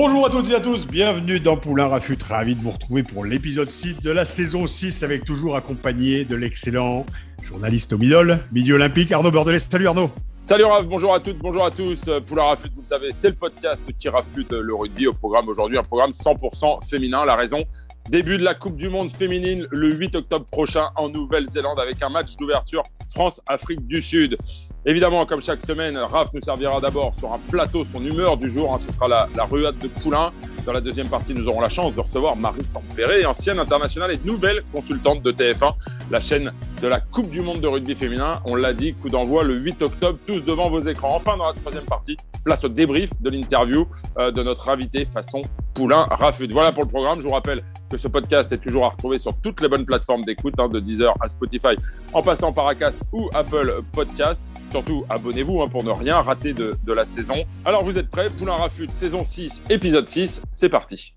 Bonjour à toutes et à tous, bienvenue dans Poulain Rafut. Ravi de vous retrouver pour l'épisode 6 de la saison 6 avec toujours accompagné de l'excellent journaliste au Midol, Midi Olympique, Arnaud Bordelais. Salut Arnaud. Salut Raph, bonjour à toutes, bonjour à tous. Poulain Rafut, vous le savez, c'est le podcast qui rafute le rugby au programme aujourd'hui, un programme 100% féminin. La raison, début de la Coupe du Monde féminine le 8 octobre prochain en Nouvelle-Zélande avec un match d'ouverture France-Afrique du Sud. Évidemment, comme chaque semaine, Raph nous servira d'abord sur un plateau son humeur du jour. hein. ce sera la, ruade de Poulain. Dans la deuxième partie, nous aurons la chance de recevoir Marie Sampéré, ancienne internationale et nouvelle consultante de TF1, la chaîne de la Coupe du Monde de rugby féminin. On l'a dit, coup d'envoi le 8 octobre, tous devant vos écrans. Enfin, dans la troisième partie, place au débrief de l'interview euh, de notre invité façon Poulain Rafut. Voilà pour le programme. Je vous rappelle que ce podcast est toujours à retrouver sur toutes les bonnes plateformes d'écoute, hein, de Deezer à Spotify, en passant par Acast ou Apple Podcast. Surtout, abonnez-vous hein, pour ne rien rater de, la saison. Alors, vous êtes prêts? Poulain Rafut, saison 6, épisode 6, c'est parti.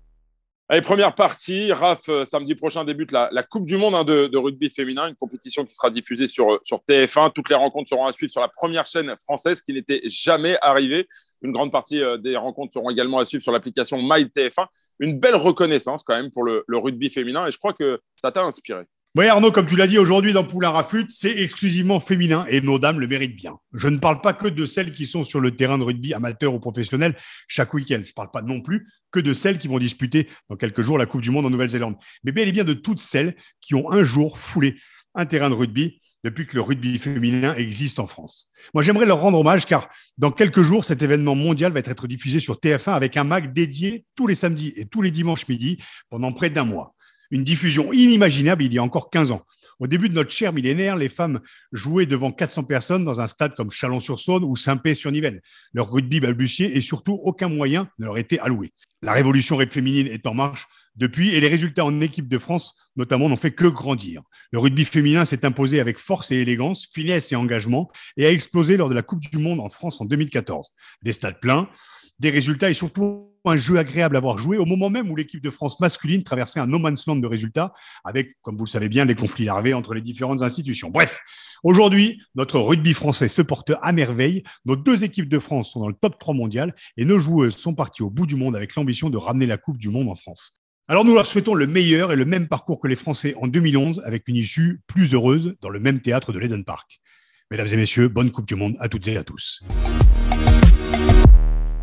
Allez, première partie. Raph, euh, samedi prochain débute la, Coupe du Monde hein, de, rugby féminin, une compétition qui sera diffusée sur, sur TF1. Toutes les rencontres seront à suivre sur la première chaîne française, qui n'était jamais arrivée. Une grande partie euh, des rencontres seront également à suivre sur l'application MyTF1. Une belle reconnaissance quand même pour le rugby féminin et je crois que ça t'a inspiré. Oui, Arnaud, comme tu l'as dit aujourd'hui dans Poulain Rafut, c'est exclusivement féminin et nos dames le méritent bien. Je ne parle pas que de celles qui sont sur le terrain de rugby amateur ou professionnel chaque week-end. Je ne parle pas non plus que de celles qui vont disputer dans quelques jours la Coupe du Monde en Nouvelle-Zélande. Mais bel et bien de toutes celles qui ont un jour foulé un terrain de rugby depuis que le rugby féminin existe en France. Moi, j'aimerais leur rendre hommage car dans quelques jours, cet événement mondial va être diffusé sur TF1 avec un mag dédié tous les samedis et tous les dimanches midi pendant près d'un mois une diffusion inimaginable il y a encore 15 ans. Au début de notre cher millénaire, les femmes jouaient devant 400 personnes dans un stade comme Chalon-sur-Saône ou Saint-Pé-sur-Nivelle. Leur rugby balbutiait et surtout aucun moyen ne leur était alloué. La révolution féminine est en marche depuis et les résultats en équipe de France notamment n'ont fait que grandir. Le rugby féminin s'est imposé avec force et élégance, finesse et engagement et a explosé lors de la Coupe du Monde en France en 2014. Des stades pleins, des résultats et surtout un jeu agréable à voir jouer au moment même où l'équipe de France masculine traversait un no man's land de résultats avec, comme vous le savez bien, les conflits larvés entre les différentes institutions. Bref, aujourd'hui, notre rugby français se porte à merveille. Nos deux équipes de France sont dans le top 3 mondial et nos joueuses sont parties au bout du monde avec l'ambition de ramener la Coupe du Monde en France. Alors nous leur souhaitons le meilleur et le même parcours que les Français en 2011 avec une issue plus heureuse dans le même théâtre de l'Eden Park. Mesdames et messieurs, bonne Coupe du Monde à toutes et à tous.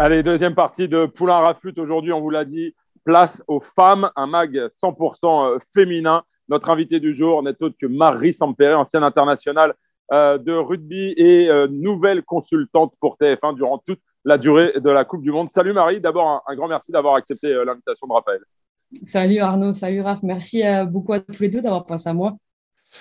Allez, deuxième partie de Poulain Rafut. Aujourd'hui, on vous l'a dit, place aux femmes, un mag 100% féminin. Notre invité du jour n'est autre que Marie Sampéré, ancienne internationale euh, de rugby et euh, nouvelle consultante pour TF1 durant toute la durée de la Coupe du Monde. Salut Marie, d'abord un, grand merci d'avoir accepté euh, l'invitation de Raphaël. Salut Arnaud, salut Raph, merci beaucoup à tous les deux d'avoir pensé à moi.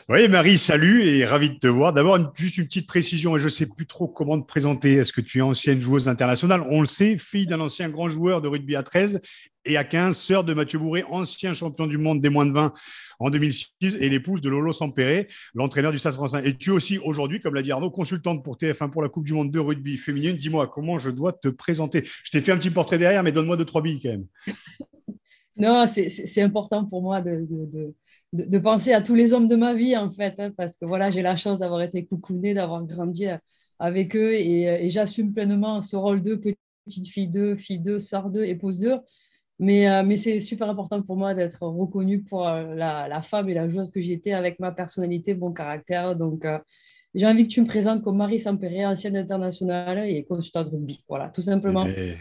Oui, Marie, salut et ravi de te voir. D'abord, juste une petite précision, et je ne sais plus trop comment te présenter. Est-ce que tu es ancienne joueuse internationale? On le sait, fille d'un ancien grand joueur de rugby à 13 et à 15, sœur de Mathieu Bourré, ancien champion du monde des moins de 20 en 2006 et l'épouse de Lolo Sampéré, l'entraîneur du Stade français. Et tu aussi aujourd'hui, comme l'a dit Arnaud, consultante pour TF1 pour la Coupe du Monde de rugby féminine. Dis-moi, comment je dois te présenter? Je t'ai fait un petit portrait derrière, mais donne-moi deux, trois billes quand même. non, c'est important pour moi de de, penser à tous les hommes de ma vie, en fait, hein, parce que voilà, j'ai la chance d'avoir été coucounée, d'avoir grandi avec eux et, et j'assume pleinement ce rôle de petite fille d'eux, fille d'eux, sœur d'eux, épouse d'eux. Mais, euh, mais c'est super important pour moi d'être reconnue pour euh, la, femme et la joueuse que j'étais avec ma personnalité, mon caractère. Donc, euh, j'ai envie que tu me présentes comme Marie Sampéré, ancienne internationale et consultante de rugby. Voilà, tout simplement. Et...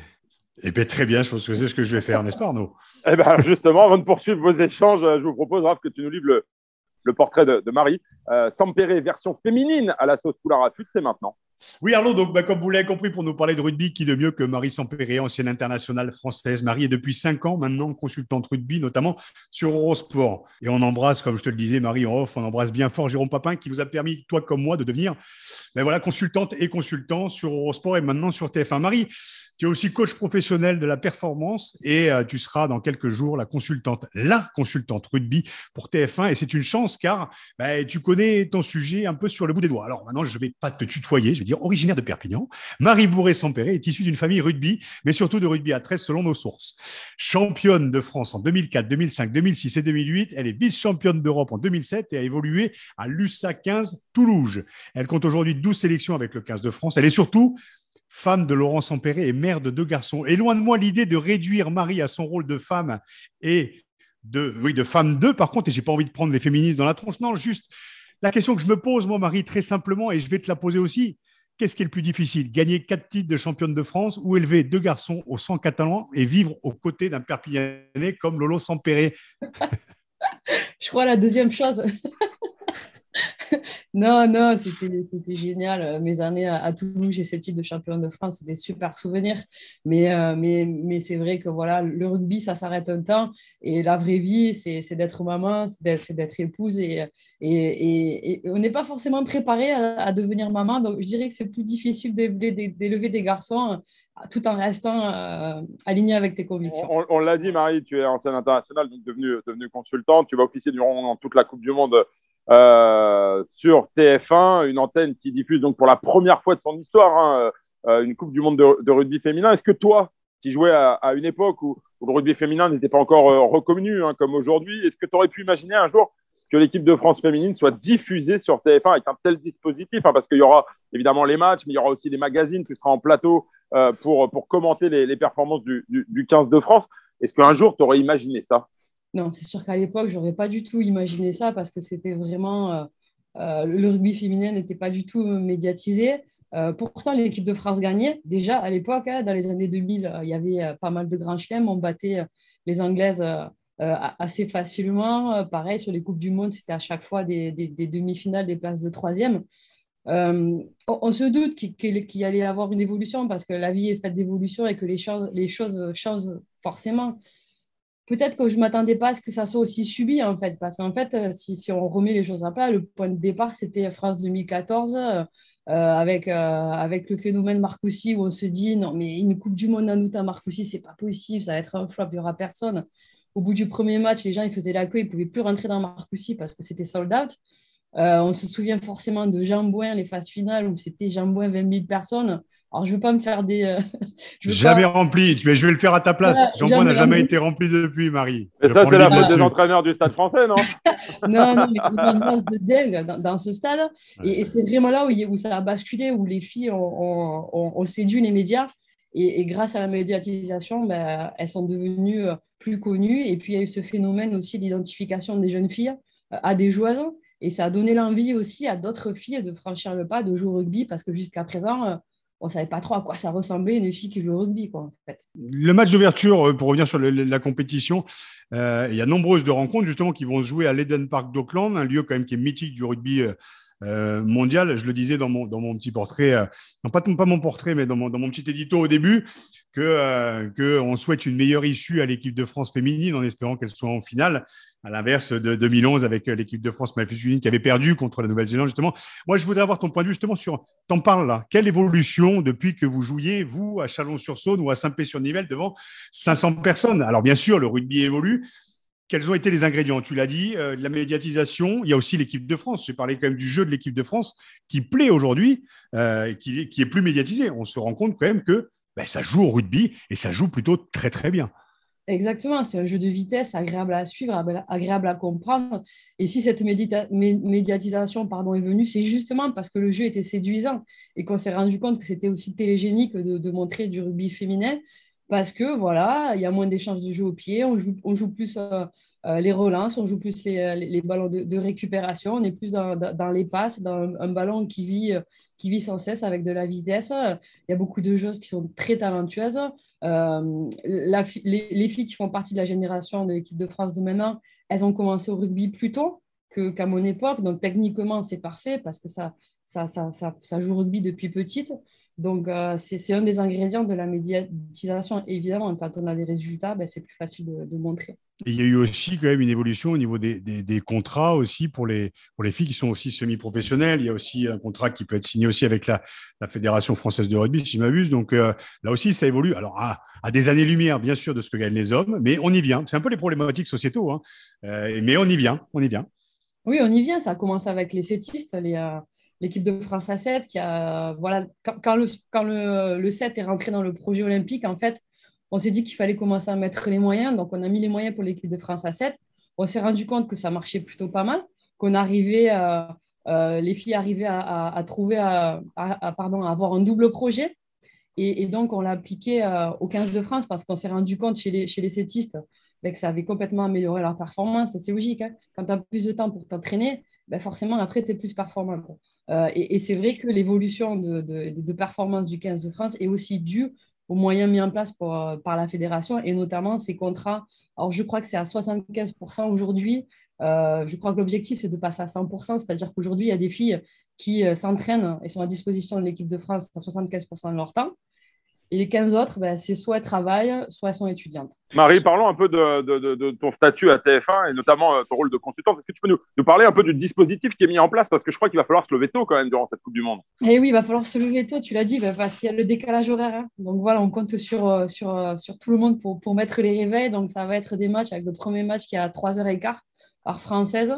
Eh bien, très bien, je pense que c'est ce que je vais faire, n'est-ce pas, Arnaud? Eh bien, justement, avant de poursuivre vos échanges, je vous propose, Raph, que tu nous livres le, portrait de, Marie. Euh, Sampéré, version féminine à la sauce Poulain Rafut, c'est maintenant. Oui, Arnaud, donc, bah, comme vous l'avez compris, pour nous parler de rugby, qui de mieux que Marie Sampéré, ancienne internationale française. Marie est depuis cinq ans maintenant consultante rugby, notamment sur Eurosport. Et on embrasse, comme je te le disais, Marie en off, on embrasse bien fort Jérôme Papin, qui nous a permis, toi comme moi, de devenir ben voilà, consultante et consultant sur Eurosport et maintenant sur TF1. Marie, tu es aussi coach professionnel de la performance et euh, tu seras dans quelques jours la consultante, la consultante rugby pour TF1. Et c'est une chance car bah, tu connais ton sujet un peu sur le bout des doigts. Alors maintenant, je ne vais pas te tutoyer, originaire de Perpignan. Marie Bourré-Sampéré est issue d'une famille rugby, mais surtout de rugby à 13 selon nos sources. Championne de France en 2004, 2005, 2006 et 2008. Elle est vice-championne d'Europe en 2007 et a évolué à l'USA 15 Toulouse. Elle compte aujourd'hui 12 sélections avec le 15 de France. Elle est surtout femme de Laurent Sampéré et mère de deux garçons. Et loin de moi l'idée de réduire Marie à son rôle de femme et de, oui, de femme d'eux, par contre, et j'ai pas envie de prendre les féministes dans la tronche. Non, juste la question que je me pose, moi, Marie, très simplement, et je vais te la poser aussi. Qu'est-ce qui est le plus difficile? Gagner quatre titres de championne de France ou élever deux garçons au sang catalan et vivre aux côtés d'un Perpignanais comme Lolo Sampéré? Je crois la deuxième chose. non, non, c'était génial. Euh, mes années à, Toulouse, j'ai ce titre de championne de France, c'est des super souvenirs. Mais, euh, mais, mais c'est vrai que voilà, le rugby, ça s'arrête un temps. Et la vraie vie, c'est d'être maman, c'est d'être épouse. Et, on n'est pas forcément préparé à, devenir maman. Donc, je dirais que c'est plus difficile d'élever des garçons euh, tout en restant aligné avec tes convictions. On, l'a dit, Marie, tu es ancienne internationale, donc devenue consultante. Tu vas officier durant toute la Coupe du Monde euh, sur TF1, une antenne qui diffuse donc pour la première fois de son histoire hein, euh, une Coupe du Monde de, rugby féminin. Est-ce que toi, qui jouais à, une époque où, le rugby féminin n'était pas encore euh, reconnu hein, comme aujourd'hui, est-ce que tu aurais pu imaginer un jour que l'équipe de France féminine soit diffusée sur TF1 avec un tel dispositif hein, Parce qu'il y aura évidemment les matchs, mais il y aura aussi les magazines, tu seras en plateau pour, pour commenter les, performances du, du, du 15 de France. Est-ce qu'un jour, tu aurais imaginé ça? Non, c'est sûr qu'à l'époque, j'aurais pas du tout imaginé ça parce que c'était vraiment. Euh, euh, le rugby féminin n'était pas du tout médiatisé. Euh, pourtant, l'équipe de France gagnait. Déjà, à l'époque, hein, dans les années 2000, il y avait pas mal de grands chelems. On battait les Anglaises assez facilement. pareil, sur les Coupes du Monde, c'était à chaque fois des, demi-finales, des places de troisième. On, se doute qu'il y allait avoir une évolution parce que la vie est faite d'évolution et que les choses changent forcément peut-être que je ne m'attendais pas à ce que ça soit aussi subi, en fait. Parce qu'en fait, euh, si, on remet les choses à plat, le point de départ, c'était France 2014, euh, avec, euh, avec le phénomène Marcoussi, où on se dit, non, mais une Coupe du Monde en août à Marcoussi, c'est pas possible, ça va être un flop, il n'y aura personne. Au bout du premier match, les gens ils faisaient l'accueil, ils ne pouvaient plus rentrer dans Marcoussi parce que c'était sold out. on se souvient forcément de Jean Bouin, les phases finales, où c'était Jean Bouin, 20 000 personnes. Alors, je ne veux pas me faire des. Euh, jamais rempli. Je vais le faire à ta place. Jean-Paul n'a jamais été rempli depuis, Marie. Et ça, c'est la faute des entraîneurs du stade français, non? Non, non, mais il y a une masse de dingue dans, ce stade. Et, c'est vraiment là où, où, ça a basculé, où les filles ont, séduit les médias. Et, grâce à la médiatisation, ben, elles sont devenues euh, plus connues. Et puis, il y a eu ce phénomène aussi d'identification des jeunes filles euh, à des joueuses. Et ça a donné l'envie aussi à d'autres filles de franchir le pas, de jouer au rugby, parce que jusqu'à présent, on savait pas trop à quoi ça ressemblait une fille qui joue au rugby quoi. Le match d'ouverture euh, pour revenir sur la compétition, euh, il y a nombreuses de rencontres justement qui vont se jouer à l'Eden Park d'Auckland, un lieu quand même qui est mythique du rugby euh, mondial. Je le disais dans mon, petit portrait, non pas, mon portrait, mais dans mon, petit édito au début, que, euh, que on souhaite une meilleure issue à l'équipe de France féminine en espérant qu'elle soit en finale, à l'inverse de 2011 avec l'équipe de France masculine qui avait perdu contre la Nouvelle-Zélande justement. Moi, je voudrais avoir ton point de vue justement sur, t'en parles là, quelle évolution depuis que vous jouiez, vous, à Chalon-sur-Saône ou à Saint-Pé-sur-Nivelle devant 500 personnes? Alors bien sûr, le rugby évolue, quels ont été les ingrédients? Tu l'as dit, euh, la médiatisation. Il y a aussi l'équipe de France. J'ai parlé quand même du jeu de l'équipe de France qui plaît aujourd'hui, euh, qui, qui, est plus médiatisé. On se rend compte quand même que ben, ça joue au rugby et ça joue plutôt très très bien. Exactement, c'est un jeu de vitesse agréable à suivre, agréable à comprendre. Et si cette médiatisation pardon, est venue, c'est justement parce que le jeu était séduisant et qu'on s'est rendu compte que c'était aussi télégénique de, de, montrer du rugby féminin parce que voilà, il y a moins d'échanges de jeux au pied, on joue, plus euh, euh, les relances, on joue plus les, ballons de, récupération, on est plus dans, les passes, dans un, ballon vit, qui vit sans cesse avec de la vitesse. Il y a beaucoup de joueuses qui sont très talentueuses. Euh, les, les, filles qui font partie de la génération de l'équipe de France de maintenant, elles ont commencé au rugby plus tôt qu'à mon époque. Donc, techniquement, c'est parfait parce que ça, ça, ça, ça, joue rugby depuis petite. Donc, euh, c'est un des ingrédients de la médiatisation. Évidemment, quand on a des résultats, ben, c'est plus facile de, montrer. il y a eu aussi quand même une évolution au niveau des, des, contrats aussi pour les, pour les filles qui sont aussi semi-professionnelles. Il y a aussi un contrat qui peut être signé aussi avec la, la Fédération française de rugby, si je m'abuse. Donc euh, là aussi, ça évolue. Alors, à, des années-lumière, bien sûr, de ce que gagnent les hommes, mais on y vient. C'est un peu les problématiques sociétaux, hein. euh, mais on y vient, on y vient. Oui, on y vient. Ça a commencé avec les sétistes, les, l'équipe de France à 7 qui a voilà quand, le, quand le, le 7 est rentré dans le projet olympique en fait on s'est dit qu'il fallait commencer à mettre les moyens. Donc on a mis les moyens pour l'équipe de France à 7 on s'est rendu compte que ça marchait plutôt pas mal qu'on arrivait euh, les filles arrivaient à, à, trouver à, pardon à avoir un double projet. Et, donc on l'a appliqué euh, au 15 de France parce qu'on s'est rendu compte chez les, chez les sétistes ben, que ça avait complètement amélioré leur performance. C'est logique hein. quand tu as plus de temps pour t'entraîner ben forcément, après, tu es plus performante. Euh, et, c'est vrai que l'évolution de, de, performance du 15 de France est aussi due aux moyens mis en place euh, par la fédération et notamment ces contrats. Alors, je crois que c'est à 75% aujourd'hui. Euh, je crois que l'objectif, c'est de passer à 100%, c'est-à-dire qu'aujourd'hui, il y a des filles qui s'entraînent et sont à disposition de l'équipe de France à 75% de leur temps. Et les 15 autres, ben, c'est soit elles travaillent, soit elles sont étudiantes. Marie, parlons un peu de, ton statut à TF1 et notamment euh, ton rôle de consultante. Est-ce que tu peux nous, parler un peu du dispositif qui est mis en place? Parce que je crois qu'il va falloir se lever tôt quand même durant cette Coupe du Monde. Eh oui, il va falloir se lever tôt, tu l'as dit, ben, parce qu'il y a le décalage horaire. Hein. Donc voilà, on compte sur, euh, sur, euh, sur tout le monde pour, pour mettre les réveils. Donc ça va être des matchs avec le premier match qui est à 3h15, heure française.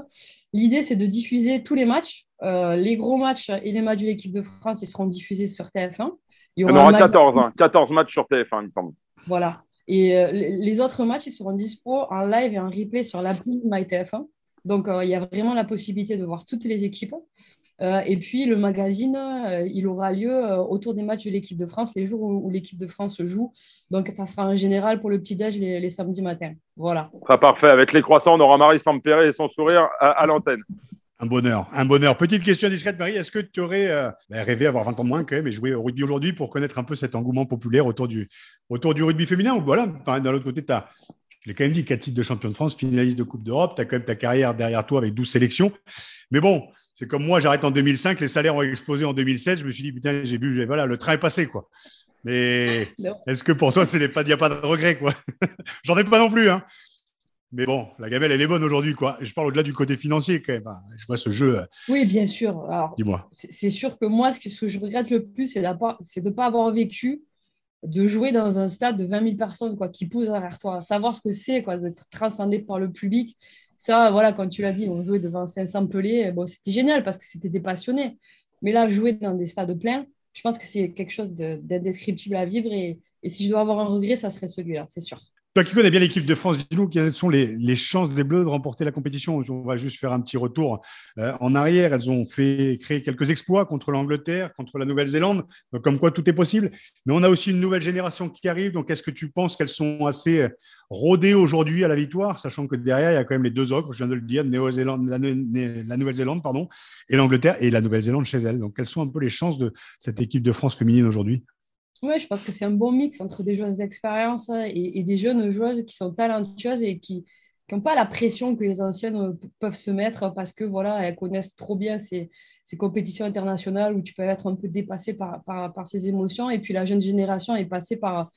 L'idée, c'est de diffuser tous les matchs. les gros matchs et les matchs de l'équipe de France, ils seront diffusés sur TF1. Il y aura, 14, 14 hein. matchs sur TF1, il me semble. Voilà. Et euh, les autres matchs, ils seront dispo en live et en replay sur l'appli MyTF1. Donc, euh, il y a vraiment la possibilité de voir toutes les équipes. Euh, et puis, le magazine, il aura lieu autour des matchs de l'équipe de France, les jours où, l'équipe de France joue. Donc, ça sera en général pour le petit-déj les, samedis matins. Voilà. Ça parfait. Avec les croissants, on aura Marie Sampéré et son sourire à l'antenne. Un bonheur, un bonheur. Petite question discrète, Marie. Est-ce que tu aurais euh, bah, rêvé avoir 20 ans de moins quand même et jouer au rugby aujourd'hui pour connaître un peu cet engouement populaire autour du, autour du rugby féminin Ou voilà, d'un autre côté, tu as, je l'ai quand même dit, 4 titres de champion de France, finaliste de Coupe d'Europe. Tu as quand même ta carrière derrière toi avec 12 sélections. Mais bon, c'est comme moi, j'arrête en 2005, les salaires ont explosé en 2007. Je me suis dit, putain, j'ai vu, voilà, le train est passé, quoi. Mais est-ce que pour toi, il n'y a pas de regret, quoi? J'en ai pas non plus, hein. Mais bon, la gamelle, elle est bonne aujourd'hui, quoi. Je parle au-delà du côté financier, quand même. Hein. Je vois ce jeu. Euh, oui, bien sûr. Dis-moi. C'est sûr que moi, ce que, ce que, je regrette le plus, c'est de ne pas avoir vécu de jouer dans un stade de 20 000 personnes quoi, qui poussent derrière toi. Savoir ce que c'est quoi, d'être transcendé par le public. Ça, voilà, quand tu l'as dit, on jouait devant 500 pelés. Bon, c'était génial parce que c'était des passionnés. Mais là, jouer dans des stades pleins, je pense que c'est quelque chose d'indescriptible à vivre. Et, et si je dois avoir un regret, ça serait celui-là, c'est sûr. Toi qui connais bien l'équipe de France, dis-nous quelles sont les, chances des Bleus de remporter la compétition. On va juste faire un petit retour euh, en arrière. Elles ont fait créer quelques exploits contre l'Angleterre, contre la Nouvelle-Zélande, comme quoi tout est possible. Mais on a aussi une nouvelle génération qui arrive. Donc, est-ce que tu penses qu'elles sont assez euh, rodées aujourd'hui à la victoire, sachant que derrière, il y a quand même les deux autres, je viens de le dire, la, Nouvelle-Zélande pardon, et l'Angleterre et la Nouvelle-Zélande chez elles. Donc, quelles sont un peu les chances de cette équipe de France féminine aujourd'hui? Oui, je pense que c'est un bon mix entre des joueuses d'expérience et, des jeunes joueuses qui sont talentueuses et qui n'ont pas la pression que les anciennes peuvent se mettre parce que voilà, elles connaissent trop bien ces, compétitions internationales où tu peux être un peu dépassé par, ces émotions. Et puis la jeune génération est passée par,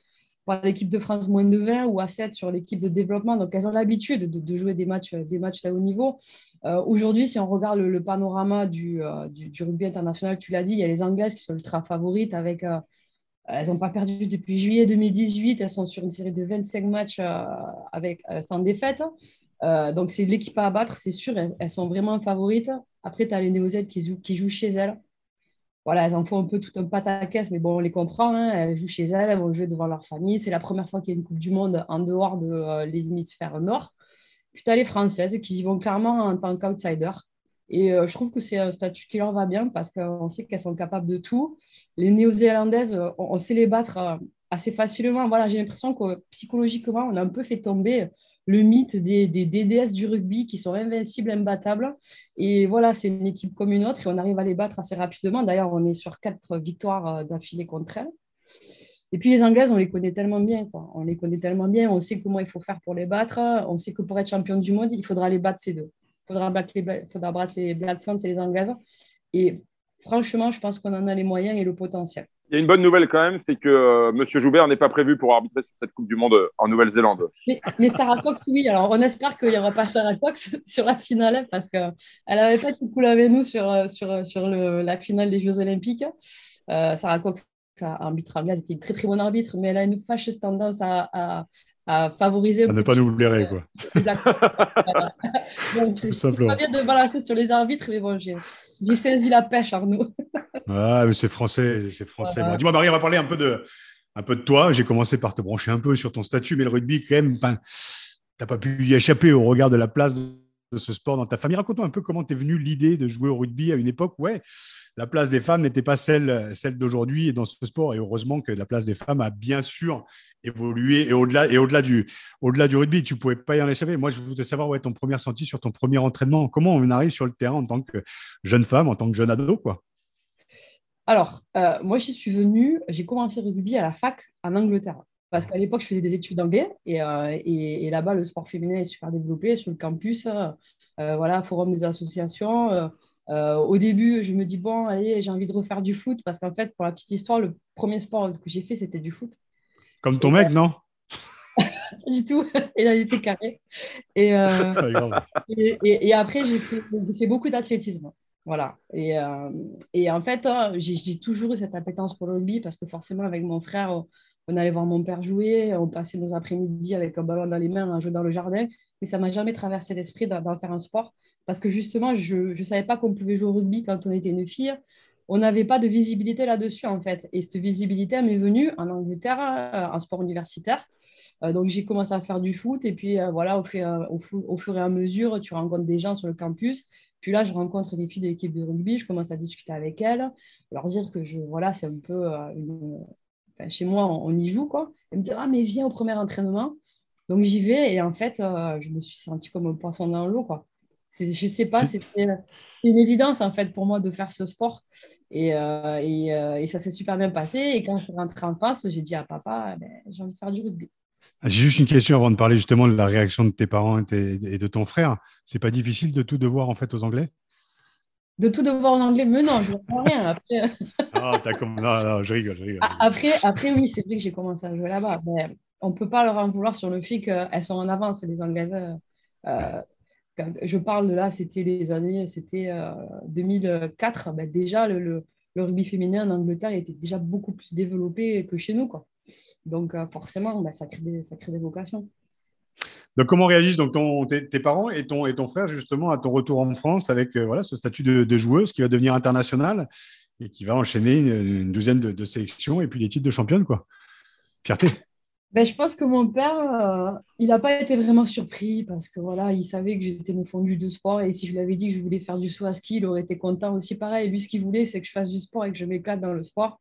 l'équipe de France moins de 20 ou à 7 sur l'équipe de développement. Donc, elles ont l'habitude de, jouer des matchs, des matchs à haut niveau. Euh, aujourd'hui, si on regarde le, panorama du, euh, du, rugby international, tu l'as dit, il y a les Anglaises qui sont ultra favorites avec euh, euh, elles n'ont pas perdu depuis juillet 2018. Elles sont sur une série de 25 matchs euh, avec, euh, sans défaite. donc, c'est l'équipe à abattre, c'est sûr. Elles, sont vraiment favorites. Après, tu as les néo qui, jouent chez elles. Voilà, elles en font un peu tout un pataquès, mais bon, on les comprend. Hein. Elles jouent chez elles, elles vont jouer devant leur famille. C'est la première fois qu'il y a une Coupe du Monde en dehors de les hémisphères nord. Puis tu as les Françaises qui y vont clairement en tant qu'outsiders. Et euh, je trouve que c'est un statut qui leur va bien parce qu'on sait qu'elles sont capables de tout. Les néo-zélandaises, euh, on, sait les battre euh, assez facilement. Voilà, j'ai l'impression que psychologiquement, on a un peu fait tomber le mythe des, des, DDS du rugby qui sont invincibles, imbattables. Et voilà, c'est une équipe comme une autre et on arrive à les battre assez rapidement. D'ailleurs, on est sur quatre victoires d'affilée contre elles. Et puis les Anglaises, on les connaît tellement bien. On les connaît tellement bien. On sait comment il faut faire pour les battre. On sait que pour être champion du monde, il faudra les battre ces deux. Faudra battre les, faudra battre les Black et les Anglaises. Et franchement, je pense qu'on en a les moyens et le potentiel. Il y a une bonne nouvelle quand même, c'est que euh, M. Joubert n'est pas prévu pour arbitrer sur cette Coupe du Monde euh, en Nouvelle-Zélande. Mais, Sarah Cox, oui. Alors, on espère qu'il n'y aura pas Sarah Cox sur la finale parce qu'elle n'avait pas tout cool avec nous sur, euh, sur, sur la finale des Jeux Olympiques. Sarah Cox, arbitre anglaise, qui est une très très bonne arbitre, mais elle a une fâcheuse tendance à, à favoriser. À ne pas nous blairer, quoi. c'est pas bien de balancer sur les arbitres, mais bon, j'ai saisi la pêche, Arnaud. ah, mais c'est français, c'est français. Dis-moi, Marie, on va parler un peu de, un peu de toi. J'ai commencé par te brancher un peu sur ton statut, mais le rugby, quand même, tu n'as pas pu y échapper au regard de la place de ce sport dans ta famille. Raconte-moi un peu comment t'es venu l'idée de jouer au rugby à une époque où la place des femmes n'était pas celle, d'aujourd'hui dans ce sport. Et heureusement que la place des femmes a bien sûr évolué. Et au-delà, du, rugby, tu ne pouvais pas y en échapper. Moi, je voudrais savoir ouais, ton premier senti sur ton premier entraînement. Comment on arrive sur le terrain en tant que jeune femme, en tant que jeune ado quoi? Alors, euh, moi, j'y suis venue, j'ai commencé le rugby à la fac en Angleterre parce qu'à l'époque, je faisais des études d'anglais et, euh, et, là-bas, le sport féminin est super développé sur le campus. Euh, voilà, forum des associations. Euh, au début, je me dis, bon, allez, j'ai envie de refaire du foot parce qu'en fait, pour la petite histoire, le premier sport que j'ai fait, c'était du foot. Comme ton mec, non? Du tout. Il a été carré. Et, et, et, après, j'ai fait, fait, beaucoup d'athlétisme. Voilà. Et, et, en fait, hein, j'ai toujours eu cette appétence pour le rugby parce que forcément, avec mon frère, on allait voir mon père jouer, on passait nos après-midi avec un ballon dans les mains, à jouer dans le jardin, mais ça m'a jamais traversé l'esprit d'en faire un sport parce que justement, je ne savais pas qu'on pouvait jouer au rugby quand on était une fille. On n'avait pas de visibilité là-dessus en fait. Et cette visibilité m'est venue en Angleterre, en euh, sport universitaire. Euh, donc j'ai commencé à faire du foot et puis euh, voilà, au fur, au, fur, et à mesure, tu rencontres des gens sur le campus. Puis là, je rencontre des filles de l'équipe de rugby, je commence à discuter avec elles, leur dire que je, voilà, c'est un peu une, chez moi, on, y joue, quoi. Elle me dit, ah, mais viens au premier entraînement. Donc j'y vais et en fait, euh, je me suis sentie comme un poisson dans l'eau, quoi. Je sais pas, c'était une évidence en fait pour moi de faire ce sport. Et, euh, euh, et, ça s'est super bien passé. Et quand je suis rentrée en face, j'ai dit à papa, ben, j'ai envie de faire du rugby. Ah, j'ai juste une question avant de parler justement de la réaction de tes parents et, et de ton frère. C'est pas difficile de tout devoir en fait aux Anglais? De tout devoir en anglais, mais non, je ne comprends rien. Après... ah, comme... non, non, je rigole, je rigole. Après, après oui, c'est vrai que j'ai commencé à jouer là-bas. Mais on ne peut pas leur en vouloir sur le fait qu'elles sont en avance, les Anglaises. Euh, quand je parle de là, c'était les années, c'était 2004. Euh, ben déjà, le, le, rugby féminin en Angleterre était déjà beaucoup plus développé que chez nous. Quoi. Donc, euh, forcément, ben, ça, crée des, ça crée des vocations. Donc, comment réagissent donc tes, parents et ton, frère justement à ton retour en France avec euh, voilà, ce statut de, joueuse qui va devenir international et qui va enchaîner une, douzaine de, sélections et puis des titres de championne quoi? Fierté. Ben, je pense que mon père, euh, il n'a pas été vraiment surpris parce que voilà, il savait que j'étais une fondue de sport et si je lui avais dit que je voulais faire du saut à ski, il aurait été content aussi. Pareil, lui, ce qu'il voulait, c'est que je fasse du sport et que je m'éclate dans le sport.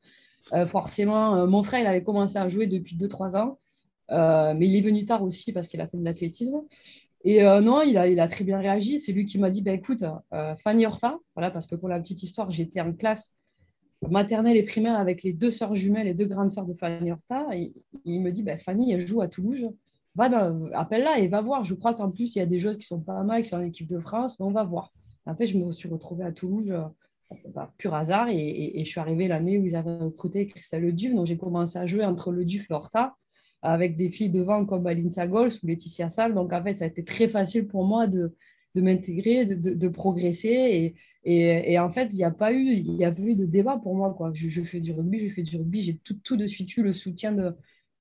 Euh, forcément, mon frère, il avait commencé à jouer depuis 2-3 ans. Euh, mais il est venu tard aussi parce qu'il a fait de l'athlétisme. Et euh, non, il a, très bien réagi. C'est lui qui m'a dit bah, écoute, euh, Fanny Horta, voilà, parce que pour la petite histoire, j'étais en classe maternelle et primaire avec les deux sœurs jumelles et deux grandes sœurs de Fanny Horta. Et, il me dit bah, Fanny, elle joue à Toulouse. Va appelle-la et va voir. Je crois qu'en plus, il y a des joueuses qui sont pas mal, qui sont en équipe de France. on va voir. En fait, je me suis retrouvée à Toulouse bah, pur hasard. Et, je suis arrivée l'année où ils avaient recruté Christelle Le Duf. Donc, j'ai commencé à jouer entre Le Duf et Horta avec des filles devant comme Alinsa Gols ou Laetitia Salle. Donc, en fait, ça a été très facile pour moi de, de m'intégrer, de, de, progresser. Et, et, en fait, il n'y a, pas eu, a pas eu de débat pour moi. Quoi. Je, fais du rugby, je fais du rugby. J'ai tout, tout de suite eu le soutien de,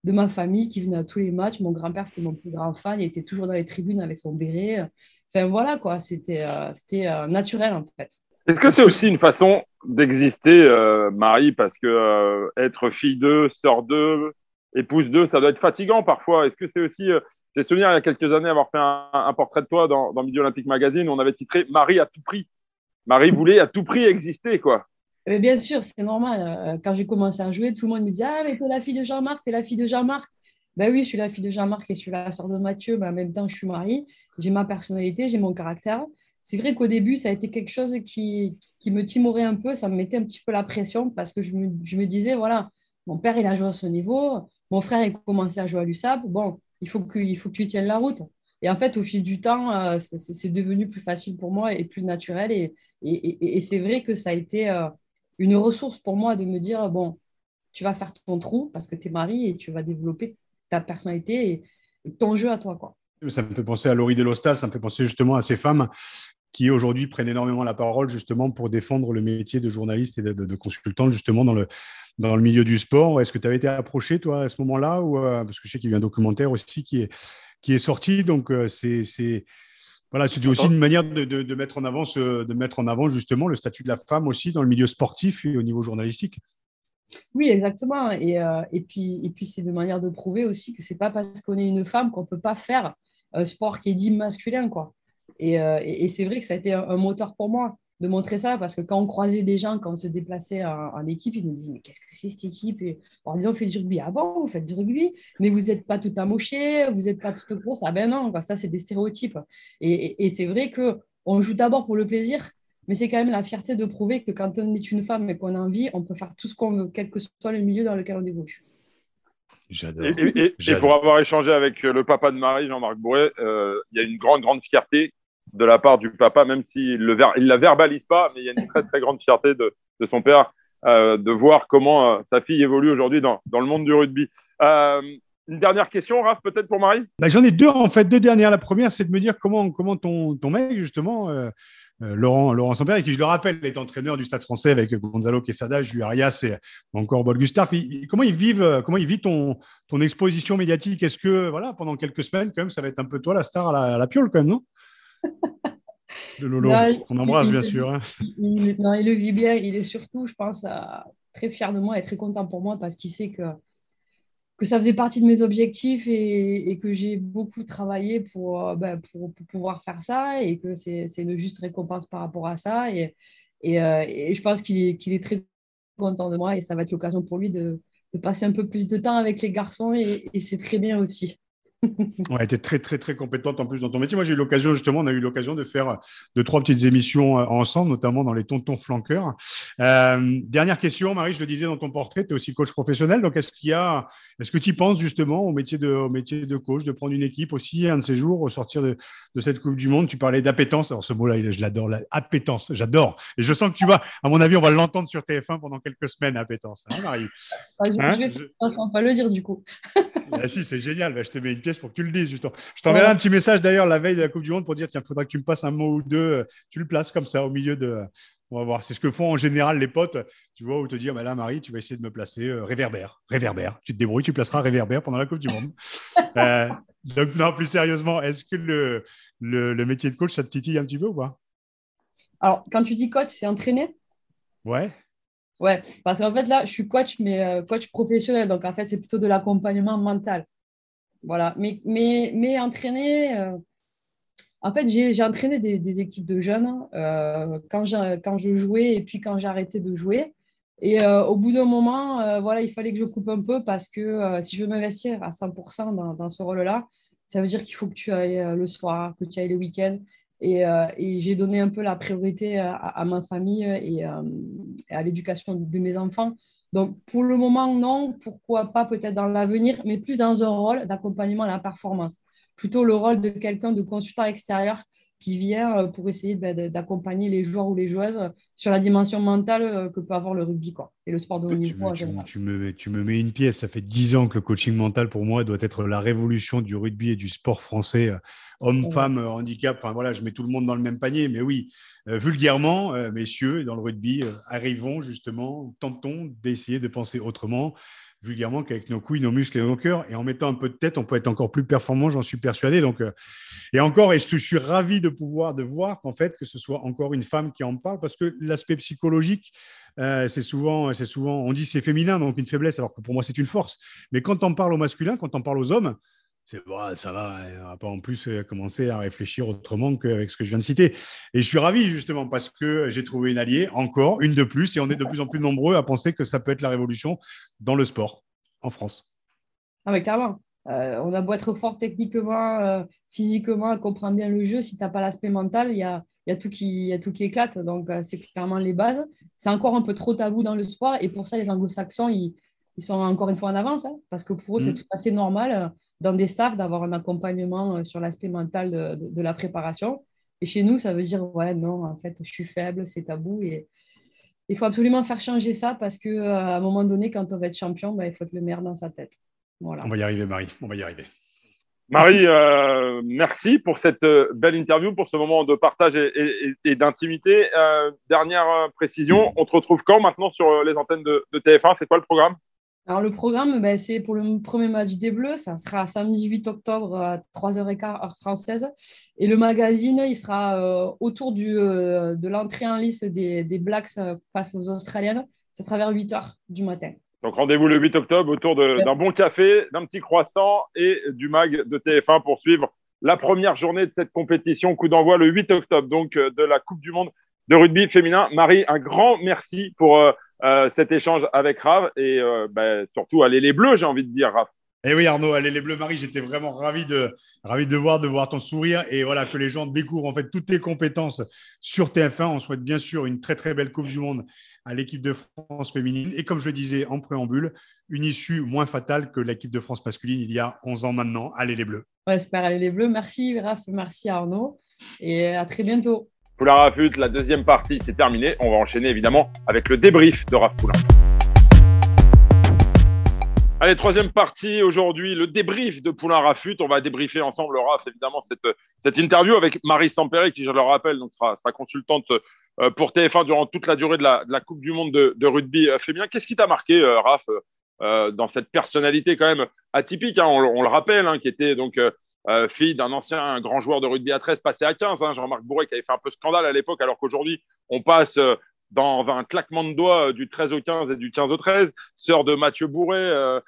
de ma famille qui venait à tous les matchs. Mon grand-père, c'était mon plus grand fan. Il était toujours dans les tribunes avec son béret. Enfin, voilà, quoi. C'était euh, euh, naturel, en fait. Est-ce que c'est aussi une façon d'exister, euh, Marie, parce que être fille d'eux, sœur d'eux, épouse d'eux, ça doit être fatigant parfois. Est-ce que c'est aussi. Euh, j'ai souvenir il y a quelques années avoir fait un, portrait de toi dans, dans Midi Olympique Magazine on avait titré Marie à tout prix. Marie voulait à tout prix exister, quoi. Mais bien sûr, c'est normal. Euh, quand j'ai commencé à jouer, tout le monde me disait Ah, mais t'es la fille de Jean-Marc, t'es la fille de Jean-Marc. Ben oui, je suis la fille de Jean-Marc et je suis la sœur de Mathieu, mais en même temps, je suis Marie. J'ai ma personnalité, j'ai mon caractère. C'est vrai qu'au début, ça a été quelque chose qui, qui, me timorait un peu, ça me mettait un petit peu la pression parce que je me, je me disais Voilà, mon père, il a joué à ce niveau, mon frère, a commencé à jouer à l'USAP. Bon, il faut, que, tu tiennes la route. Et en fait, au fil du temps, euh, c'est devenu plus facile pour moi et plus naturel. Et, et, c'est vrai que ça a été euh, une ressource pour moi de me dire, bon, tu vas faire ton trou parce que tu es mari et tu vas développer ta personnalité et, ton jeu à toi. Quoi. Ça me fait penser à Laurie Delostal, ça me fait penser justement à ces femmes qui aujourd'hui prennent énormément la parole justement pour défendre le métier de journaliste et de, de, consultant justement dans le, dans le milieu du sport. Est-ce que tu avais été approché toi à ce moment-là ou euh, parce que je sais qu'il y a eu un documentaire aussi qui est, qui est sorti, donc euh, c'est voilà, aussi une manière de, de, mettre en avant de mettre en avant justement le statut de la femme aussi dans le milieu sportif et au niveau journalistique. Oui, exactement. Et, euh, et puis, et puis c'est une manière de prouver aussi que c'est pas parce qu'on est une femme qu'on peut pas faire un sport qui est dit masculin, quoi. Euh, et, c'est vrai que ça a été un, moteur pour moi de montrer ça, parce que quand on croisait des gens, quand on se déplaçait en, équipe, ils nous disaient, mais qu'est-ce que c'est cette équipe? Et On disait, on fait du rugby. Ah bon, vous faites du rugby, mais vous n'êtes pas tout amoché, vous n'êtes pas tout grosse. Ah ben non, ça, c'est des stéréotypes. Et, c'est vrai qu'on joue d'abord pour le plaisir, mais c'est quand même la fierté de prouver que quand on est une femme et qu'on a envie, on peut faire tout ce qu'on veut, quel que soit le milieu dans lequel on évolue. J'adore. Et, pour avoir échangé avec le papa de Marie, Jean-Marc Bourret, euh, il y a une grande, grande fierté de la part du papa, même s'il ne la verbalise pas, mais il y a une très, très grande fierté de, son père euh, de voir comment euh, sa fille évolue aujourd'hui dans, le monde du rugby. Euh, une dernière question, Raph, peut-être pour Marie? Bah, J'en ai deux, en fait, deux dernières. La première, c'est de me dire comment, comment ton, ton mec, justement, Laurent, Laurent Sampère, qui, je le rappelle, est entraîneur du Stade français avec Gonzalo Quesada, Julien Arias et encore Paul Gustave. Comment ils vivent, comment ils vivent ton, ton exposition médiatique? Est-ce que, voilà, pendant quelques semaines, quand même, ça va être un peu toi la star à la, à la piole, quand même, non? De Lolo, on embrasse bien sûr. Hein. Il, non, il le vit bien. Il est surtout, je pense, très fier de moi et très content pour moi parce qu'il sait que, que ça faisait partie de mes objectifs et, que j'ai beaucoup travaillé pour, euh, ben, pour, pouvoir faire ça et que c'est une juste récompense par rapport à ça. Et, et, euh, je pense qu'il est, très content de moi et ça va être l'occasion pour lui de, de, passer un peu plus de temps avec les garçons et c'est très bien aussi a été très, très, très compétente en plus dans ton métier. Moi, j'ai eu l'occasion, justement, on a eu l'occasion de faire deux, trois petites émissions euh, ensemble, notamment dans les tontons flanqueurs. Euh, dernière question, Marie, je le disais dans ton portrait, tu es aussi coach professionnel. Donc, est-ce qu'il y a, est-ce que tu penses justement au métier, de, au métier de coach, de prendre une équipe aussi un de ces jours, au sortir de, de cette Coupe du Monde? Tu parlais d'appétence. Alors, ce mot-là, je l'adore, l'appétence, j'adore. Et je sens que tu vas, à mon avis, on va l'entendre sur TF1 pendant quelques semaines, appétence. Hein, Marie? Ah, Je, hein? vais pas le dire du coup. ah, si, c'est génial. Bah, je te mets une pièce pour que tu le dises. Justement. Je t'enverrai un petit message d'ailleurs la veille de la Coupe du Monde pour dire tiens, il faudra que tu me passes un mot ou deux. Euh, tu le places comme ça au milieu de. On va voir. C'est ce que font en général les potes, tu vois, ou te dire bah là, Marie, tu vas essayer de me placer euh, réverbère. Réverbère. Tu te débrouilles, tu placeras réverbère pendant la Coupe du Monde. Euh, donc, non, plus sérieusement, est-ce que le, le, métier de coach, ça te titille un petit peu ou pas? Alors, quand tu dis coach, c'est entraîner? Ouais. Ouais, parce qu'en fait, là, je suis coach, mais coach professionnel. Donc, en fait, c'est plutôt de l'accompagnement mental. Voilà. Mais, mais, mais entraîner, euh, en fait, j'ai entraîné des, équipes de jeunes euh, quand, je jouais et puis quand arrêté de jouer. Et euh, au bout d'un moment, voilà, il fallait que je coupe un peu parce que si je veux m'investir à 100% dans, ce rôle-là, ça veut dire qu'il faut que tu ailles le soir, que tu ailles le week-end. Et, et j'ai donné un peu la priorité à, à ma famille et à l'éducation de mes enfants. Donc, pour le moment, non. Pourquoi pas peut-être dans l'avenir, mais plus dans un rôle d'accompagnement à la performance. Plutôt le rôle de quelqu'un de consultant extérieur qui vient euh, pour essayer bah, d'accompagner les joueurs ou les joueuses sur la dimension mentale euh, que peut avoir le rugby quoi, et le sport de haut niveau. Tu, tu, me, tu me mets une pièce. Ça fait dix ans que le coaching mental, pour moi, doit être la révolution du rugby et du sport français, euh, homme-femme, handicap. Enfin, voilà, je mets tout le monde dans le même panier. Mais oui, vulgairement, messieurs, dans le rugby, arrivons justement, tentons d'essayer de penser autrement vulgairement qu'avec nos couilles, nos muscles et nos cœurs, et en mettant un peu de tête, on peut être encore plus performant, j'en suis persuadé. Donc, euh, et encore, et je, suis ravi de pouvoir de voir qu'en fait, que ce soit encore une femme qui en parle, parce que l'aspect psychologique, euh, c'est souvent, c'est souvent, on dit c'est féminin, donc une faiblesse, alors que pour moi c'est une force. Mais quand on parle au masculin, quand on parle aux hommes, c'est ça va, on va pas en plus euh, commencer à réfléchir autrement qu'avec ce que je viens de citer. Et je suis ravi justement parce que j'ai trouvé une alliée, encore une de plus, et on est de plus en plus nombreux à penser que ça peut être la révolution dans le sport en France. Ah mais clairement, euh, on a beau être fort techniquement, euh, physiquement, comprendre bien le jeu, si tu n'as pas l'aspect mental, il y a, y, a tout qui, y a tout qui éclate. Donc c'est clairement les bases. C'est encore un peu trop tabou dans le sport, et pour ça les anglo-saxons, ils, ils, sont encore une fois en avance, hein, parce que pour eux, c'est mm. tout à fait normal dans des staffs, d'avoir un accompagnement sur l'aspect mental de, la préparation. Et chez nous, ça veut dire, ouais, non, en fait, je suis faible, c'est tabou. Et il faut absolument faire changer ça parce qu'à un moment donné, quand on va être champion, bah, il faut être le meilleur dans sa tête. Voilà. On va y arriver, Marie, on va y arriver. Marie, euh, merci pour cette euh, belle interview, pour ce moment de partage et, d'intimité. Euh, dernière précision, on te retrouve quand maintenant sur les antennes de, TF1 C'est quoi le programme? Alors, le programme, ben, c'est pour le premier match des Bleus. Ça sera samedi 8 octobre à 3h15 heure française. Et le magazine, il sera autour du, de l'entrée en lice des, des Blacks face aux Australiennes. Ça sera vers 8h du matin. Donc rendez-vous le 8 octobre autour d'un bon café, d'un petit croissant et du mag de TF1 pour suivre la première journée de cette compétition. Coup d'envoi le 8 octobre, donc euh, de la Coupe du Monde de rugby féminin. Marie, un grand merci pour euh, euh, cet échange avec Rav et ben, surtout allez les bleus, j'ai envie de dire, Rav. Eh oui, Arnaud, allez les Bleus Marie, j'étais vraiment ravi de, ravi de voir, de voir ton sourire et voilà que les gens découvrent en fait toutes tes compétences sur TF1. On souhaite bien sûr une très très belle Coupe du Monde à l'équipe de France féminine. Et comme je le disais en préambule, une issue moins fatale que l'équipe de France masculine il y a 11 ans maintenant. Allez les Bleus. On espère aller les Bleus. Merci Raph, merci Arnaud et à très bientôt. Poulain Rafut, la deuxième partie, c'est terminé. On va enchaîner évidemment avec le débrief de Raph Poulain. Allez, troisième partie aujourd'hui, le débrief de Poulain Rafut. On va débriefer ensemble, Raph, évidemment, cette, cette interview avec Marie Sampéré, qui, je le rappelle, donc sera, consultante euh, pour TF1 durant toute la durée de la, Coupe du Monde de, rugby euh, féminin. Qu'est-ce qui t'a marqué, euh, Raph, dans cette personnalité quand même atypique, hein, on, le rappelle, hein, qui était donc fille d'un ancien grand joueur de rugby à 13 passé à 15, hein, Jean-Marc Bourret, qui avait fait un peu scandale à l'époque, alors qu'aujourd'hui, on passe dans un claquement de doigts du 13 au 15 et du 15 au 13, sœur de Mathieu Bourret,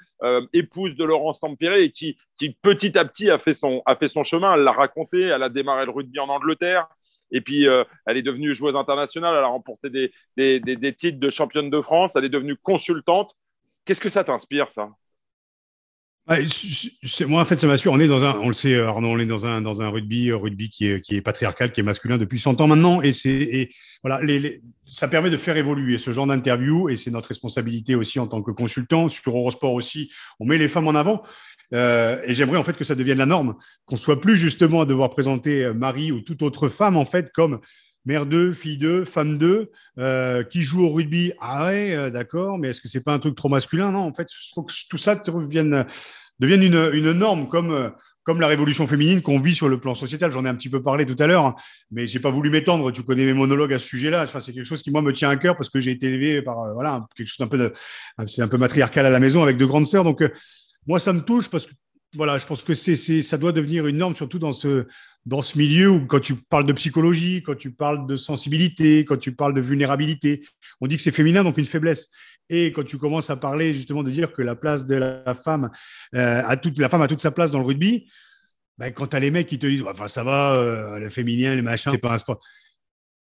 épouse de Laurence Sampéré, et qui, petit à petit a fait son, chemin. Elle l'a raconté, elle a démarré le rugby en Angleterre, et puis, euh, elle est devenue joueuse internationale. Elle a remporté des, titres de championne de France. Elle est devenue consultante. Qu'est-ce que ça t'inspire, ça? Moi, en fait, ça m'assure. On est dans un, on le sait, Arnaud, on est dans un, dans un rugby, euh, rugby qui est, qui est patriarcal, qui est masculin depuis 100 ans maintenant. Et, c'est, voilà, ça permet de faire évoluer ce genre d'interview. Et c'est notre responsabilité aussi en tant que consultant. Sur Eurosport aussi, on met les femmes en avant. Euh, et j'aimerais en fait que ça devienne la norme, qu'on soit plus justement à devoir présenter euh, Marie ou toute autre femme en fait comme mère d'eux, fille d'eux, femme d'eux, euh, qui joue au rugby. Ah ouais, d'accord, mais est-ce que c'est pas un truc trop masculin? Non, en fait, il faut que tout ça devienne, une, norme comme, comme la révolution féminine qu'on vit sur le plan sociétal. J'en ai un petit peu parlé tout à l'heure, hein, mais j'ai pas voulu m'étendre. Tu connais mes monologues à ce sujet-là. Enfin, c'est quelque chose qui moi me tient à cœur parce que j'ai été élevé par voilà quelque chose un peu c'est un peu matriarcal à la maison avec de grandes sœurs. Donc moi, ça me touche parce que voilà, je pense que ça doit devenir une norme, surtout dans ce, dans ce milieu où quand tu parles de psychologie, quand tu parles de sensibilité, quand tu parles de vulnérabilité, on dit que c'est féminin, donc une faiblesse. Et quand tu commences à parler justement de dire que la place de la femme, euh, a toute, la femme a toute sa place dans le rugby, ben, quand tu as les mecs qui te disent enfin, ça va, euh, le féminin, le machin, c'est pas un sport.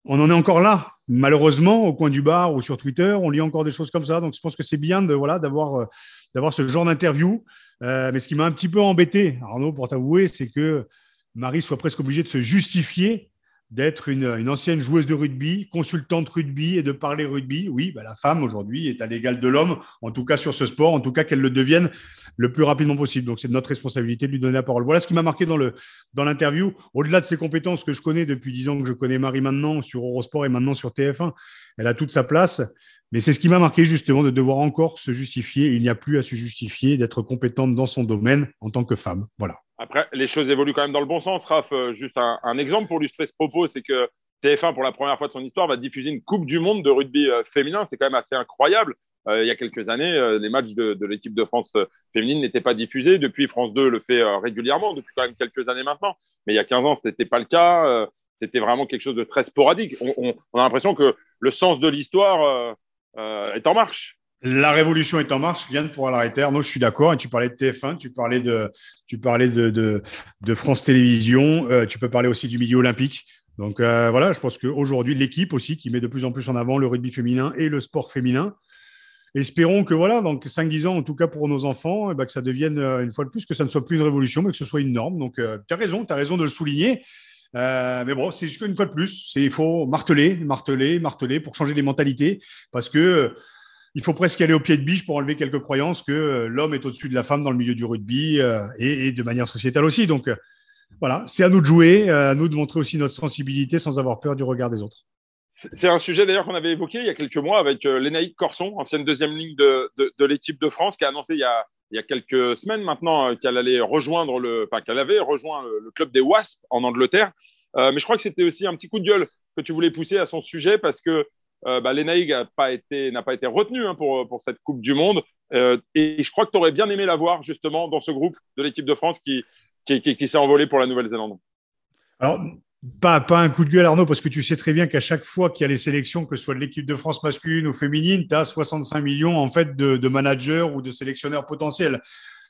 On en est encore là. Malheureusement, au coin du bar ou sur Twitter, on lit encore des choses comme ça. Donc, je pense que c'est bien de, voilà, d'avoir, euh, d'avoir ce genre d'interview. Euh, mais ce qui m'a un petit peu embêté, Arnaud, pour t'avouer, c'est que Marie soit presque obligée de se justifier d'être une, ancienne joueuse de rugby, consultante rugby et de parler rugby. Oui, bah, la femme aujourd'hui est à l'égal de l'homme, en tout cas sur ce sport, en tout cas qu'elle le devienne le plus rapidement possible. Donc c'est notre responsabilité de lui donner la parole. Voilà ce qui m'a marqué dans l'interview. Au-delà de ses compétences que je connais depuis dix ans que je connais Marie maintenant sur Eurosport et maintenant sur TF1, elle a toute sa place. Mais c'est ce qui m'a marqué justement de devoir encore se justifier. Il n'y a plus à se justifier d'être compétente dans son domaine en tant que femme. Voilà. Après, les choses évoluent quand même dans le bon sens, Raph. Euh, juste un, exemple pour illustrer ce propos, c'est que TF1, pour la première fois de son histoire, va diffuser une Coupe du Monde de rugby euh, féminin. C'est quand même assez incroyable. Euh, il y a quelques années, les matchs de, l'équipe de France féminine n'étaient pas diffusés. Depuis, France 2 le fait régulièrement, depuis quand même quelques années maintenant. Mais il y a 15 ans, ce n'était pas le cas. C'était vraiment quelque chose de très sporadique. On, a l'impression que le sens de l'histoire est en marche. La révolution est en marche, rien ne pourra l'arrêter. Moi, je suis d'accord. Et tu parlais de TF1, tu parlais de, tu parlais de, France Télévisions, euh, tu peux parler aussi du milieu olympique. Donc euh, voilà, je pense qu'aujourd'hui, l'équipe aussi qui met de plus en plus en avant le rugby féminin et le sport féminin. Espérons que voilà, donc 5-10 ans, en tout cas pour nos enfants, eh ben, que ça devienne une fois de plus, que ça ne soit plus une révolution, mais que ce soit une norme. Donc tu as raison, tu as raison de le souligner. Euh, mais bon, c'est juste une fois de plus, il faut marteler, marteler, marteler pour changer les mentalités. Parce que il faut presque aller au pied de biche pour enlever quelques croyances que euh, l'homme est au-dessus de la femme dans le milieu du rugby euh, et, de manière sociétale aussi. Donc euh, voilà, c'est à nous de jouer, à nous de montrer aussi notre sensibilité sans avoir peur du regard des autres. C'est un sujet d'ailleurs qu'on avait évoqué il y a quelques mois avec Lénaïque Corson, ancienne deuxième ligne de, l'équipe de France, qui a annoncé il y a, il y a quelques semaines maintenant qu'elle allait rejoindre le, enfin qu'elle avait rejoint le, club des Wasps en Angleterre. mais je crois que c'était aussi un petit coup de gueule que tu voulais pousser à son sujet parce que euh, bah, n'a pas été, pas été retenu hein, pour, pour cette Coupe du Monde. Euh, et je crois que tu aurais bien aimé la voir justement dans ce groupe de l'équipe de France qui, qui, s'est envolé pour la Nouvelle-Zélande. Pas, un coup de gueule, Arnaud, parce que tu sais très bien qu'à chaque fois qu'il y a les sélections, que ce soit de l'équipe de France masculine ou féminine, tu as 65 millions en fait de, managers ou de sélectionneurs potentiels.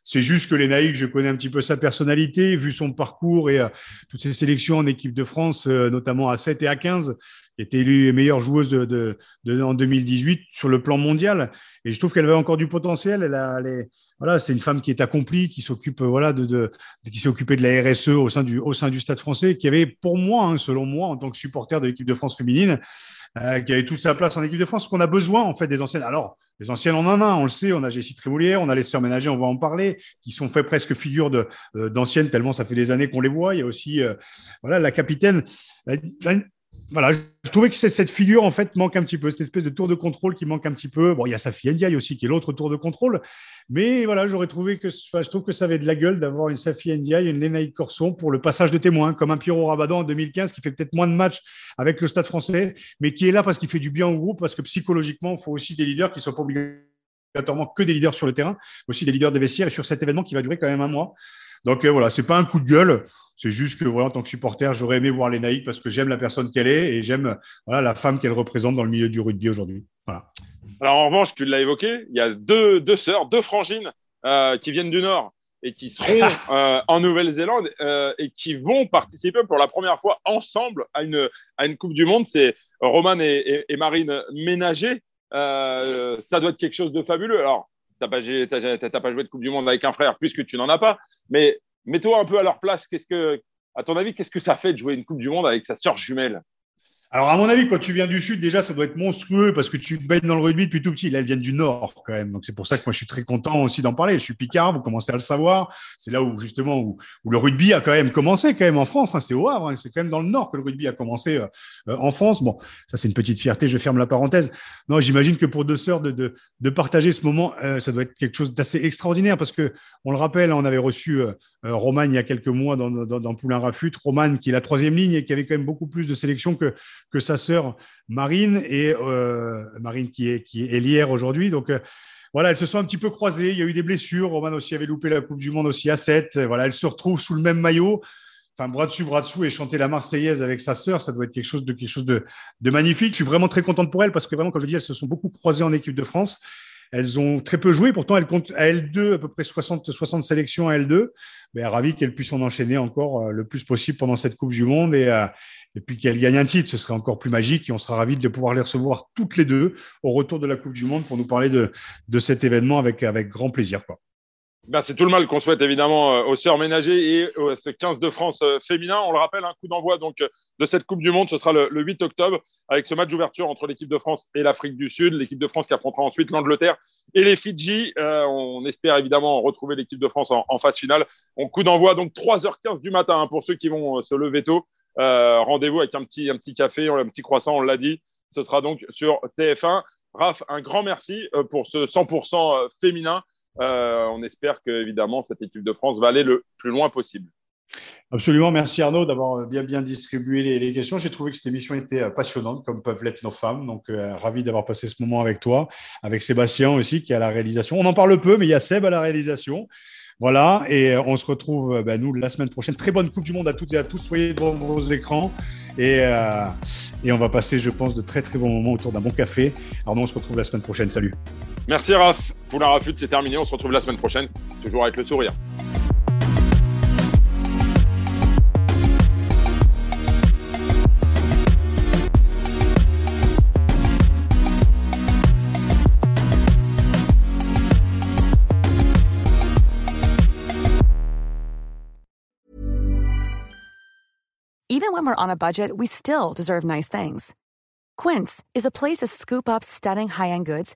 C'est juste que Lénaïque, je connais un petit peu sa personnalité, vu son parcours et euh, toutes ses sélections en équipe de France, euh, notamment à 7 et à 15, qui était élue meilleure joueuse en 2018 sur le plan mondial. Et je trouve qu'elle avait encore du potentiel. Elle a, voilà, c'est une femme qui est accomplie, qui s'occupe, voilà, de, qui s'est occupée de la RSE au sein du, au sein du Stade Français, qui avait, pour moi, hein, selon moi, en tant que supporter de l'équipe de France féminine, euh, qui avait toute sa place en équipe de France. Qu'on a besoin, en fait, des anciennes. Alors, les anciennes, on en a, on le sait. On a Jessie Trémoulière, on a les sœurs ménagers, on va en parler, qui sont fait presque figure de euh, d'anciennes tellement ça fait des années qu'on les voit. Il y a aussi, euh, voilà, la capitaine voilà, je trouvais que cette figure en fait manque un petit peu, cette espèce de tour de contrôle qui manque un petit peu. Bon, il y a Safi Ndiaye aussi qui est l'autre tour de contrôle, mais voilà, j'aurais trouvé que, je trouve que ça avait de la gueule d'avoir une Safi Ndiaye, une Lénaïque Corson pour le passage de témoin, comme un Pierrot Rabadan en 2015 qui fait peut-être moins de matchs avec le Stade Français, mais qui est là parce qu'il fait du bien au groupe, parce que psychologiquement, il faut aussi des leaders qui soient pas obligatoirement que des leaders sur le terrain, aussi des leaders de vestiaires et sur cet événement qui va durer quand même un mois. Donc euh, voilà, c'est pas un coup de gueule. C'est juste que voilà, en tant que supporter, j'aurais aimé voir Lénaïque parce que j'aime la personne qu'elle est et j'aime voilà la femme qu'elle représente dans le milieu du rugby aujourd'hui. Voilà. Alors en revanche, tu l'as évoqué, il y a deux, deux sœurs, deux frangines euh, qui viennent du Nord et qui seront euh, en Nouvelle-Zélande et qui vont participer pour la première fois ensemble à une, à une Coupe du Monde. C'est Roman et, et, Marine Ménager. ça doit être quelque chose de fabuleux. Alors, tu n'as pas, joué de Coupe du Monde avec un frère puisque tu n'en as pas. Mais mets-toi un peu à leur place. Qu'est-ce que, à ton avis, qu'est-ce que ça fait de jouer une Coupe du Monde avec sa sœur jumelle? Alors, à mon avis, quand tu viens du Sud, déjà, ça doit être monstrueux parce que tu baignes dans le rugby depuis tout petit. Là, elles viennent du Nord, quand même. Donc, c'est pour ça que moi, je suis très content aussi d'en parler. Je suis Picard, vous commencez à le savoir. C'est là où, justement, où, le rugby a quand même commencé, quand même, en France. Hein. C'est au Havre. Hein. C'est quand même dans le Nord que le rugby a commencé euh, euh, en France. Bon, ça, c'est une petite fierté. Je ferme la parenthèse. Non, j'imagine que pour deux sœurs, de, partager ce moment, euh, ça doit être quelque chose d'assez extraordinaire parce que, on le rappelle, on avait reçu Roman il y a quelques mois dans, dans, Poulain Rafut. Roman qui est la troisième ligne et qui avait quand même beaucoup plus de sélection que, que sa sœur Marine et euh, Marine qui est, qui est lière aujourd'hui. Donc euh, voilà, elles se sont un petit peu croisées. Il y a eu des blessures. Roman aussi avait loupé la Coupe du Monde aussi à 7. Voilà, elles se retrouvent sous le même maillot. Enfin, bras dessus, bras dessous et chanter la Marseillaise avec sa sœur, ça doit être quelque chose de quelque chose de, de magnifique. Je suis vraiment très contente pour elles parce que vraiment, comme je dis, elles se sont beaucoup croisées en équipe de France. Elles ont très peu joué, pourtant elles comptent à L2 à peu près 60, 60 sélections à L2. Mais ravi qu'elles puissent en enchaîner encore euh, le plus possible pendant cette Coupe du Monde et, euh, puis qu'elles gagnent un titre. Ce serait encore plus magique et on sera ravis de pouvoir les recevoir toutes les deux au retour de la Coupe du Monde pour nous parler de, cet événement avec, grand plaisir. Ben, c'est tout le mal qu'on souhaite évidemment euh, aux sœurs ménagers et au 15 de France euh, féminin. On le rappelle, un coup d'envoi donc euh, de cette Coupe du Monde, ce sera le, 8 octobre avec ce match d'ouverture entre l'équipe de France et l'Afrique du Sud. L'équipe de France qui affrontera ensuite l'Angleterre et les Fidji. on espère évidemment retrouver l'équipe de France en, phase finale. On coup d'envoi donc 3h15 du matin hein, pour ceux qui vont se lever tôt. Rendez-vous avec un petit, un petit café, un petit croissant, on l'a dit. Ce sera donc sur TF1. Raph, un grand merci pour ce 100% féminin. Euh, on espère que évidemment cette équipe de France va aller le plus loin possible. Absolument, merci Arnaud d'avoir bien bien distribué les, questions. J'ai trouvé que cette émission était euh, passionnante, comme peuvent l'être nos femmes. Donc, euh, ravi d'avoir passé ce moment avec toi, avec Sébastien aussi, qui est à la réalisation. On en parle peu, mais il y a Seb à la réalisation. Voilà, et on se retrouve, ben, nous, la semaine prochaine. Très bonne Coupe du Monde à toutes et à tous. Soyez devant vos écrans. Et, et on va passer, je pense, de très très bons moments autour d'un bon café. Nous, on se retrouve la semaine prochaine. Salut. Merci Raph. Pour la Rafute, c'est terminé. On se retrouve la semaine prochaine, toujours avec le sourire. Even when we're on a budget, we still deserve nice things. Quince is a place to scoop up stunning high-end goods